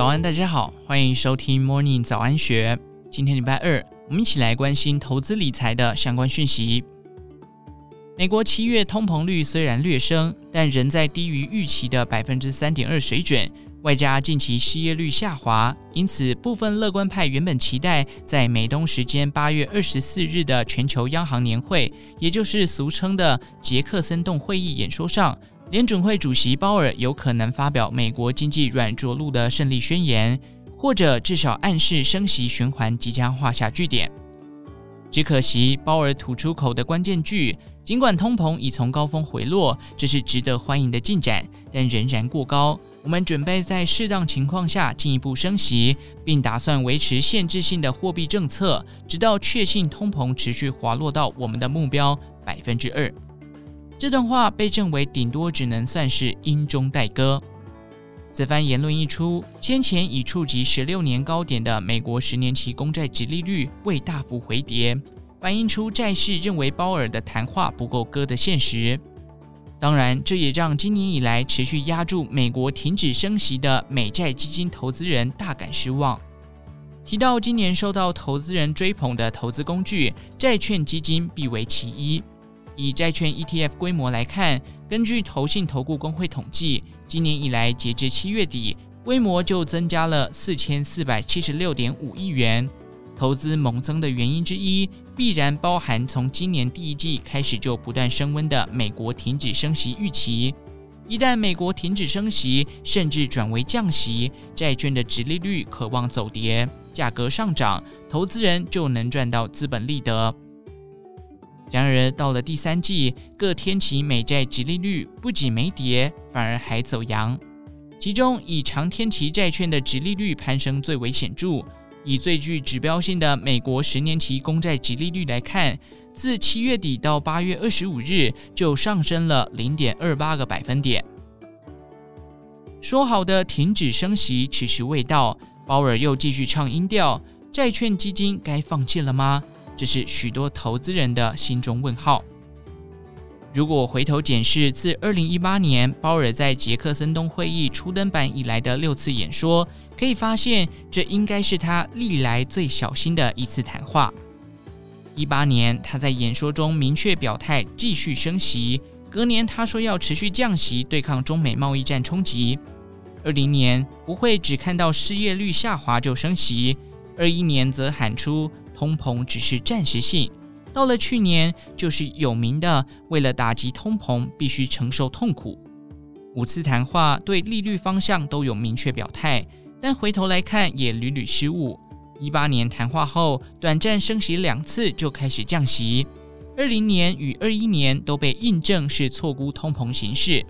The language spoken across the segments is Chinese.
早安，大家好，欢迎收听 Morning 早安学。今天礼拜二，我们一起来关心投资理财的相关讯息。美国七月通膨率虽然略升，但仍在低于预期的百分之三点二水准，外加近期失业率下滑，因此部分乐观派原本期待在美东时间八月二十四日的全球央行年会，也就是俗称的杰克森洞会议演说上。联准会主席鲍尔有可能发表美国经济软着陆的胜利宣言，或者至少暗示升息循环即将画下句点。只可惜鲍尔吐出口的关键句，尽管通膨已从高峰回落，这是值得欢迎的进展，但仍然过高。我们准备在适当情况下进一步升息，并打算维持限制性的货币政策，直到确信通膨持续滑落到我们的目标百分之二。这段话被证为顶多只能算是阴中带歌。此番言论一出，先前已触及十六年高点的美国十年期公债殖利率未大幅回跌，反映出债市认为鲍尔的谈话不够鸽的现实。当然，这也让今年以来持续押注美国停止升息的美债基金投资人大感失望。提到今年受到投资人追捧的投资工具，债券基金必为其一。以债券 ETF 规模来看，根据投信投顾公会统计，今年以来截至七月底，规模就增加了四千四百七十六点五亿元。投资猛增的原因之一，必然包含从今年第一季开始就不断升温的美国停止升息预期。一旦美国停止升息，甚至转为降息，债券的殖利率可望走跌，价格上涨，投资人就能赚到资本利得。然而，到了第三季，各天期美债殖利率不仅没跌，反而还走扬。其中，以长天期债券的殖利率攀升最为显著。以最具指标性的美国十年期公债殖利率来看，自七月底到八月二十五日就上升了零点二八个百分点。说好的停止升息迟迟未到，鲍尔又继续唱音调，债券基金该放弃了吗？这是许多投资人的心中问号。如果回头检视自二零一八年鲍尔在杰克森东会议初登板以来的六次演说，可以发现这应该是他历来最小心的一次谈话。一八年他在演说中明确表态继续升息，隔年他说要持续降息对抗中美贸易战冲击。二零年不会只看到失业率下滑就升息，二一年则喊出。通膨只是暂时性，到了去年就是有名的，为了打击通膨必须承受痛苦。五次谈话对利率方向都有明确表态，但回头来看也屡屡失误。一八年谈话后短暂升息两次就开始降息，二零年与二一年都被印证是错估通膨形势。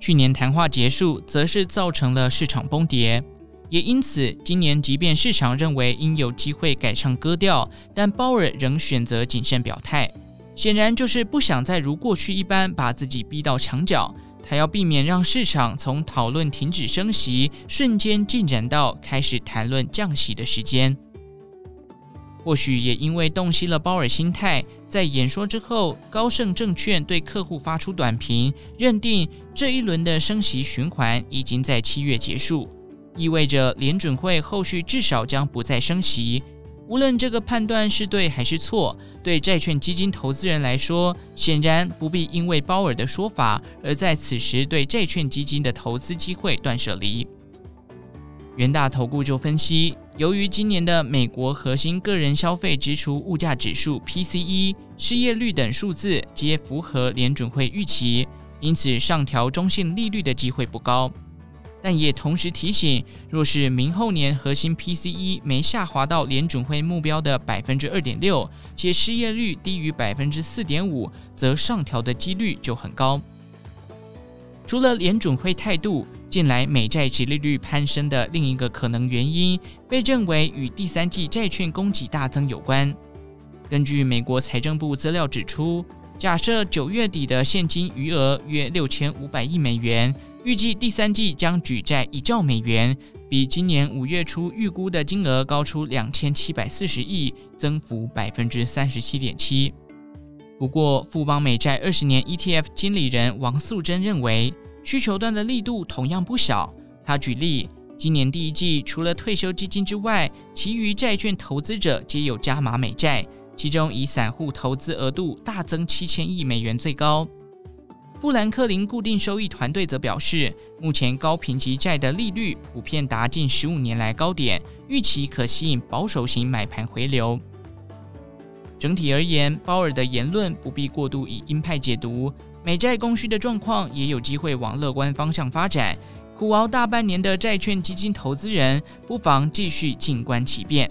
去年谈话结束，则是造成了市场崩跌。也因此，今年即便市场认为应有机会改唱歌调，但鲍尔仍选择谨慎表态，显然就是不想再如过去一般把自己逼到墙角。他要避免让市场从讨论停止升息瞬间进展到开始谈论降息的时间。或许也因为洞悉了鲍尔心态，在演说之后，高盛证券对客户发出短评，认定这一轮的升息循环已经在七月结束。意味着联准会后续至少将不再升息。无论这个判断是对还是错，对债券基金投资人来说，显然不必因为鲍尔的说法而在此时对债券基金的投资机会断舍离。元大投顾就分析，由于今年的美国核心个人消费支出物价指数 PCE、失业率等数字皆符合联准会预期，因此上调中性利率的机会不高。但也同时提醒，若是明后年核心 PCE 没下滑到联准会目标的百分之二点六，且失业率低于百分之四点五，则上调的几率就很高。除了联准会态度，近来美债殖利率攀升的另一个可能原因，被认为与第三季债券供给大增有关。根据美国财政部资料指出，假设九月底的现金余额约六千五百亿美元。预计第三季将举债一兆美元，比今年五月初预估的金额高出两千七百四十亿，增幅百分之三十七点七。不过，富邦美债二十年 ETF 经理人王素贞认为，需求端的力度同样不小。他举例，今年第一季除了退休基金之外，其余债券投资者皆有加码美债，其中以散户投资额度大增七千亿美元最高。富兰克林固定收益团队则表示，目前高评级债的利率普遍达近十五年来高点，预期可吸引保守型买盘回流。整体而言，鲍尔的言论不必过度以鹰派解读，美债供需的状况也有机会往乐观方向发展。苦熬大半年的债券基金投资人，不妨继续静观其变。